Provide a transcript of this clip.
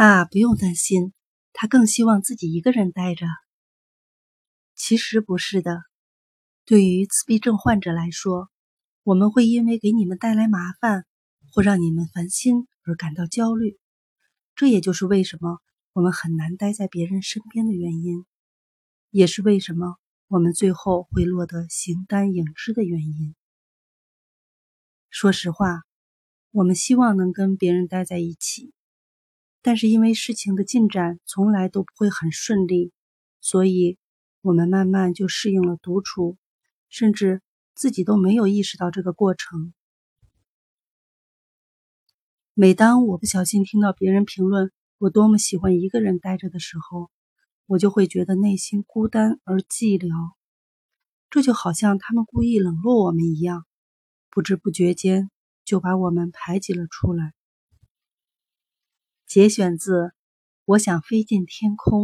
啊，不用担心，他更希望自己一个人待着。其实不是的，对于自闭症患者来说，我们会因为给你们带来麻烦或让你们烦心而感到焦虑。这也就是为什么我们很难待在别人身边的原因，也是为什么我们最后会落得形单影只的原因。说实话，我们希望能跟别人待在一起，但是因为事情的进展从来都不会很顺利，所以我们慢慢就适应了独处，甚至自己都没有意识到这个过程。每当我不小心听到别人评论我多么喜欢一个人待着的时候，我就会觉得内心孤单而寂寥，这就好像他们故意冷落我们一样。不知不觉间就把我们排挤了出来。节选自《我想飞进天空》。